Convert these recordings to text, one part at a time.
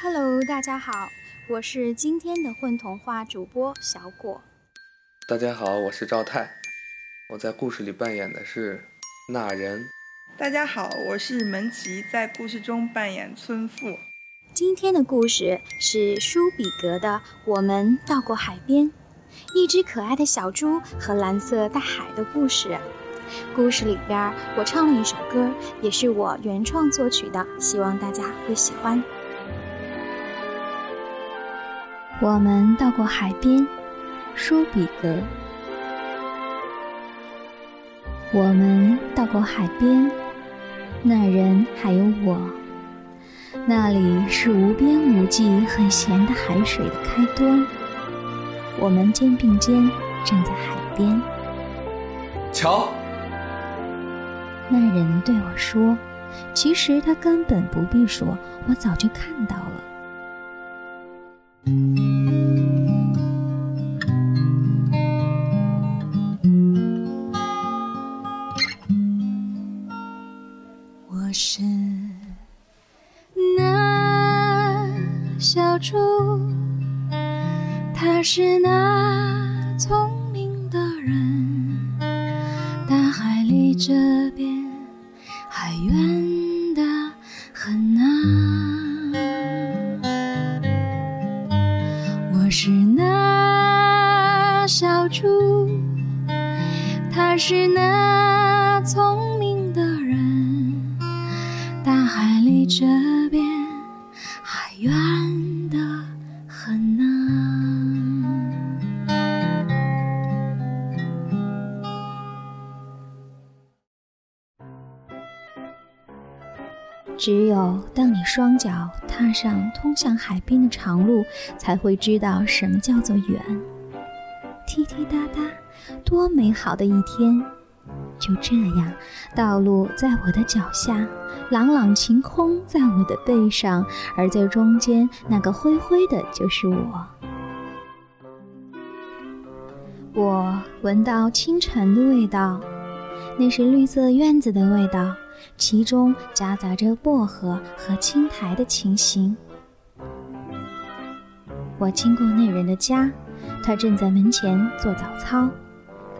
Hello，大家好，我是今天的混童话主播小果。大家好，我是赵泰，我在故事里扮演的是那人。大家好，我是门奇，在故事中扮演村妇。今天的故事是舒比格的《我们到过海边》，一只可爱的小猪和蓝色大海的故事。故事里边我唱了一首歌，也是我原创作曲的，希望大家会喜欢。我们到过海边，舒比格。我们到过海边，那人还有我。那里是无边无际、很咸的海水的开端。我们肩并肩站在海边。瞧。那人对我说：“其实他根本不必说，我早就看到了。”是那聪明的人，大海里这边。还远得很啊！我是那小猪，他是那聪明的人，大海里这只有当你双脚踏上通向海边的长路，才会知道什么叫做远。滴滴答答，多美好的一天！就这样，道路在我的脚下，朗朗晴空在我的背上，而在中间那个灰灰的，就是我。我闻到清晨的味道，那是绿色院子的味道。其中夹杂着薄荷和青苔的情形。我经过那人的家，他正在门前做早操，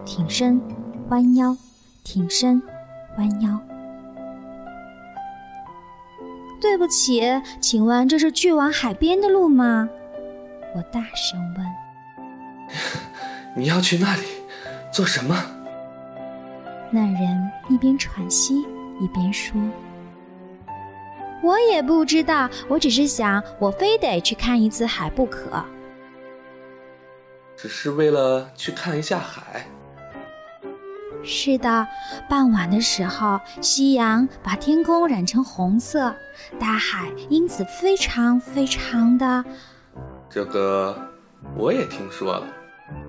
挺身，弯腰，挺身，弯腰。对不起，请问这是去往海边的路吗？我大声问。你要去那里做什么？那人一边喘息。一边说：“我也不知道，我只是想，我非得去看一次海不可。只是为了去看一下海。”是的，傍晚的时候，夕阳把天空染成红色，大海因此非常非常的……这个我也听说了，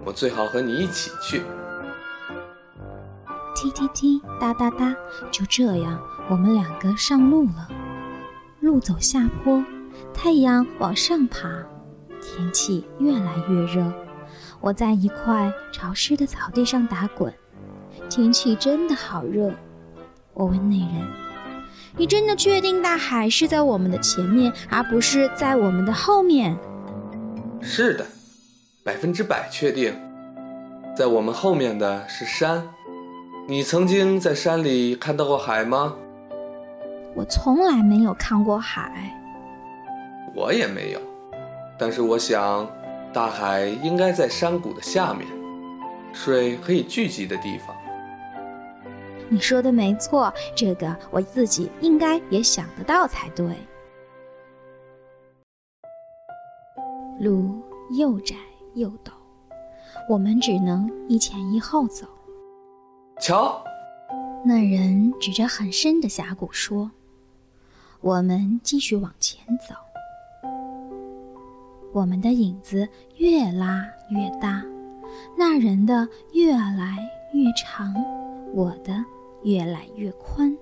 我最好和你一起去。踢踢踢，哒哒哒，就这样，我们两个上路了。路走下坡，太阳往上爬，天气越来越热。我在一块潮湿的草地上打滚，天气真的好热。我问那人：“你真的确定大海是在我们的前面，而不是在我们的后面？”“是的，百分之百确定，在我们后面的是山。”你曾经在山里看到过海吗？我从来没有看过海。我也没有，但是我想，大海应该在山谷的下面，水可以聚集的地方。你说的没错，这个我自己应该也想得到才对。路又窄又陡，我们只能一前一后走。瞧，那人指着很深的峡谷说：“我们继续往前走。我们的影子越拉越大，那人的越来越长，我的越来越宽。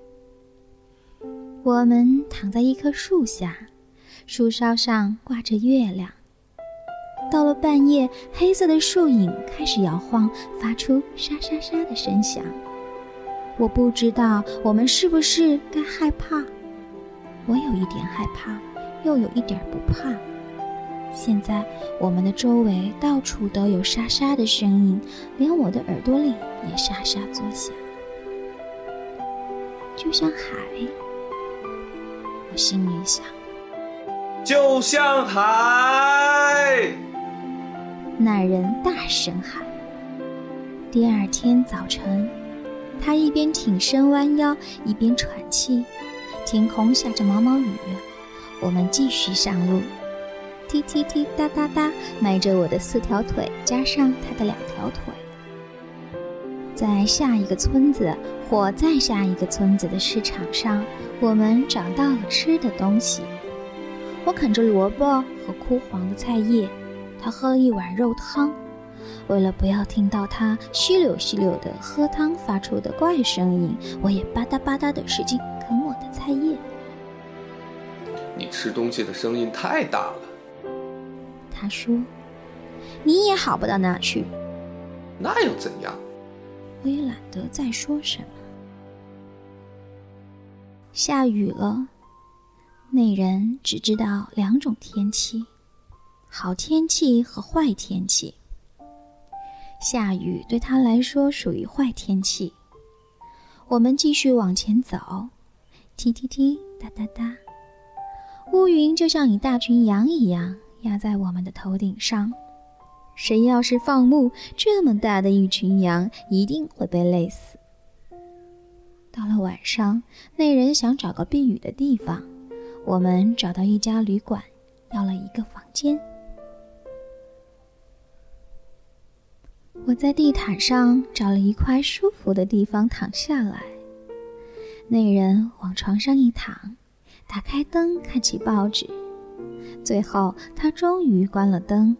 我们躺在一棵树下，树梢上挂着月亮。”到了半夜，黑色的树影开始摇晃，发出沙沙沙的声响。我不知道我们是不是该害怕。我有一点害怕，又有一点不怕。现在我们的周围到处都有沙沙的声音，连我的耳朵里也沙沙作响，就像海。我心里想，就像海。那人大声喊。第二天早晨，他一边挺身弯腰，一边喘气。天空下着毛毛雨，我们继续上路。踢踢踢，哒哒哒，迈着我的四条腿，加上他的两条腿，在下一个村子或再下一个村子的市场上，我们找到了吃的东西。我啃着萝卜和枯黄的菜叶，他喝了一碗肉汤。为了不要听到他吸溜吸溜的喝汤发出的怪声音，我也吧嗒吧嗒的使劲啃我的菜叶。你吃东西的声音太大了。他说：“你也好不到哪去。”那又怎样？我也懒得再说什么。下雨了，那人只知道两种天气：好天气和坏天气。下雨对他来说属于坏天气。我们继续往前走，踢踢踢，哒哒哒，乌云就像一大群羊一样。压在我们的头顶上，谁要是放牧这么大的一群羊，一定会被累死。到了晚上，那人想找个避雨的地方，我们找到一家旅馆，要了一个房间。我在地毯上找了一块舒服的地方躺下来，那人往床上一躺，打开灯看起报纸。最后，他终于关了灯。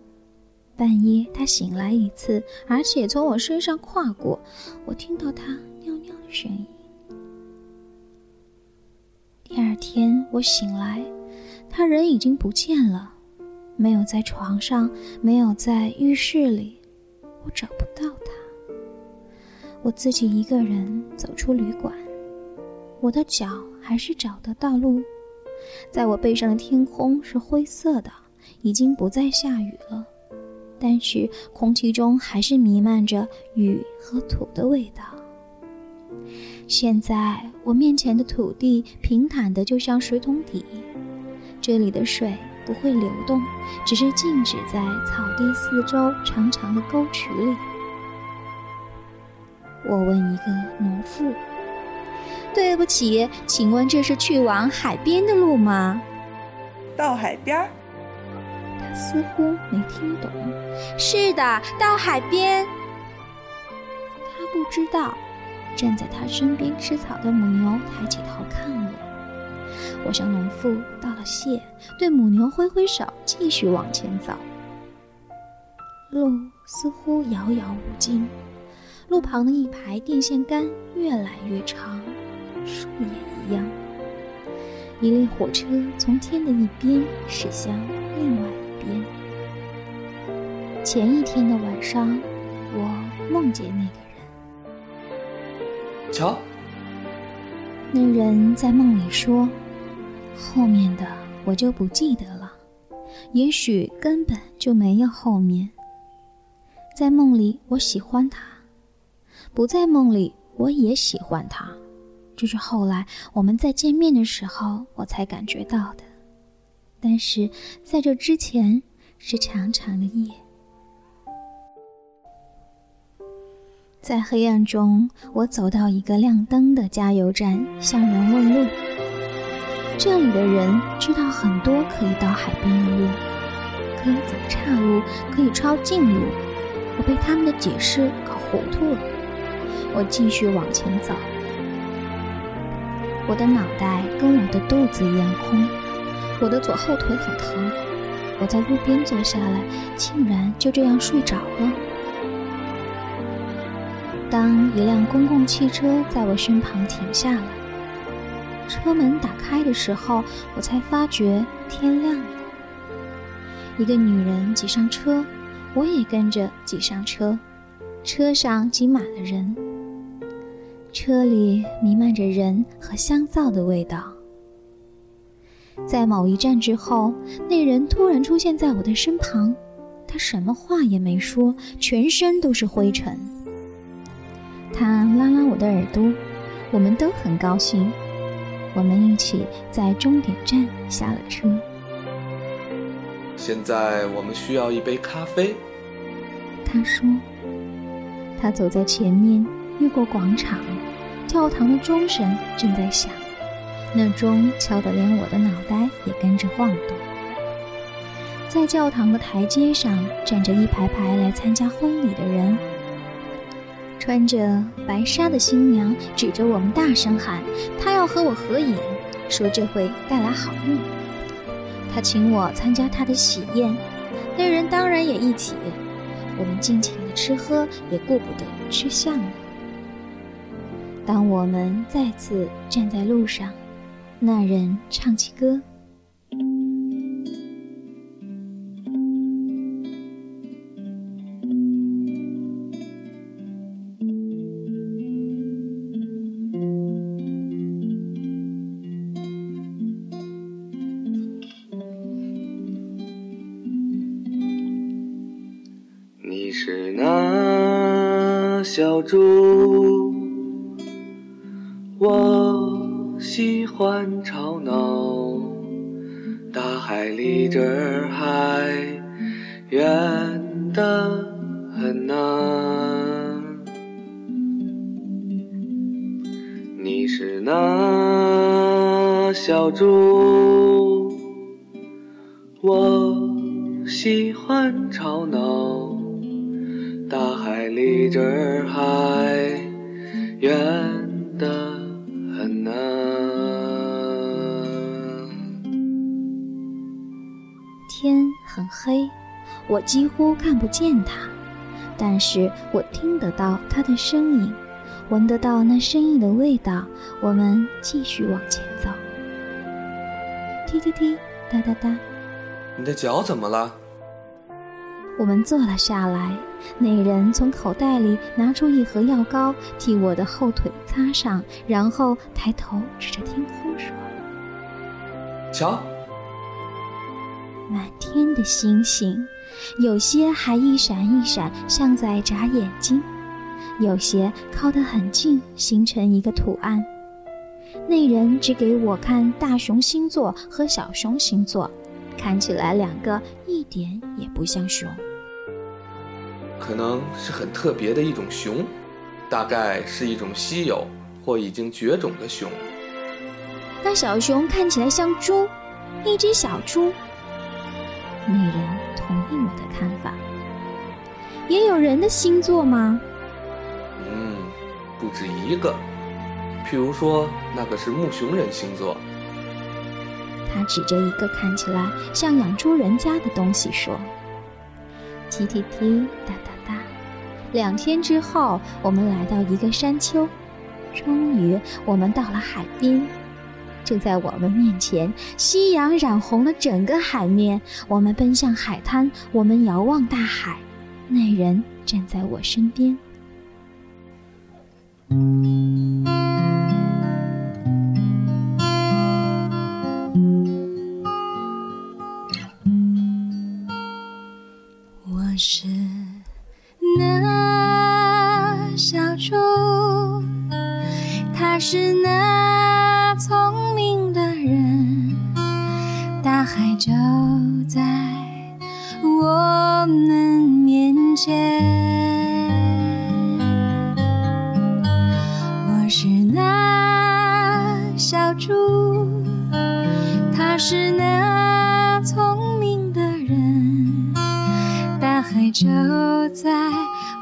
半夜，他醒来一次，而且从我身上跨过。我听到他尿尿的声音。第二天，我醒来，他人已经不见了，没有在床上，没有在浴室里，我找不到他。我自己一个人走出旅馆，我的脚还是找得到路。在我背上的天空是灰色的，已经不再下雨了，但是空气中还是弥漫着雨和土的味道。现在我面前的土地平坦的就像水桶底，这里的水不会流动，只是静止在草地四周长长的沟渠里。我问一个农妇。对不起，请问这是去往海边的路吗？到海边？他似乎没听懂。是的，到海边。他不知道，站在他身边吃草的母牛抬起头看我。我向农妇道了谢，对母牛挥挥手，继续往前走。路似乎遥遥无尽，路旁的一排电线杆越来越长。树也一样。一列火车从天的一边驶向另外一边。前一天的晚上，我梦见那个人。瞧，那人在梦里说：“后面的我就不记得了，也许根本就没有后面。”在梦里，我喜欢他；不在梦里，我也喜欢他。这是后来我们在见面的时候，我才感觉到的。但是在这之前，是长长的夜。在黑暗中，我走到一个亮灯的加油站，向人问路。这里的人知道很多可以到海边的路，可以走岔路，可以抄近路。我被他们的解释搞糊涂了。我继续往前走。我的脑袋跟我的肚子一样空，我的左后腿很疼。我在路边坐下来，竟然就这样睡着了。当一辆公共汽车在我身旁停下来，车门打开的时候，我才发觉天亮了。一个女人挤上车，我也跟着挤上车，车上挤满了人。车里弥漫着人和香皂的味道。在某一站之后，那人突然出现在我的身旁，他什么话也没说，全身都是灰尘。他拉拉我的耳朵，我们都很高兴。我们一起在终点站下了车。现在我们需要一杯咖啡。他说。他走在前面，越过广场，教堂的钟声正在响，那钟敲得连我的脑袋也跟着晃动。在教堂的台阶上站着一排排来参加婚礼的人。穿着白纱的新娘指着我们大声喊：“她要和我合影，说这会带来好运。”她请我参加她的喜宴，那人当然也一起。我们尽情的吃喝，也顾不得吃相了。当我们再次站在路上，那人唱起歌。吵闹。大海离这儿还远得很呐。你是那小猪，我喜欢吵闹。大海离这儿还远得天很黑，我几乎看不见他，但是我听得到他的声音，闻得到那声音的味道。我们继续往前走。滴滴滴，哒哒哒。你的脚怎么了？我们坐了下来，那人从口袋里拿出一盒药膏，替我的后腿擦上，然后抬头指着天空说：“瞧，满天的星星，有些还一闪一闪，像在眨眼睛；有些靠得很近，形成一个图案。”那人只给我看大熊星座和小熊星座，看起来两个一点也不像熊。可能是很特别的一种熊，大概是一种稀有或已经绝种的熊。那小熊看起来像猪，一只小猪。那人同意我的看法。也有人的星座吗？嗯，不止一个。譬如说，那个是木熊人星座。他指着一个看起来像养猪人家的东西说。踢踢踢，哒哒哒。两天之后，我们来到一个山丘，终于我们到了海边。就在我们面前，夕阳染红了整个海面。我们奔向海滩，我们遥望大海。那人站在我身边。主，他是那聪明的人，大。海就在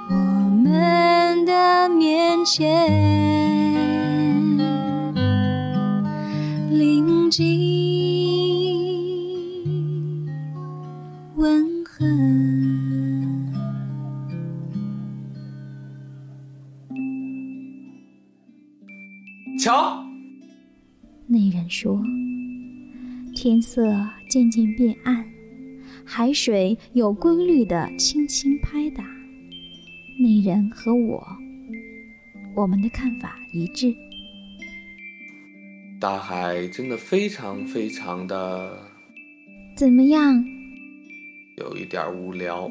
我们的面前，天色渐渐变暗。海水有规律的轻轻拍打，那人和我，我们的看法一致。大海真的非常非常的怎么样？有一点无聊。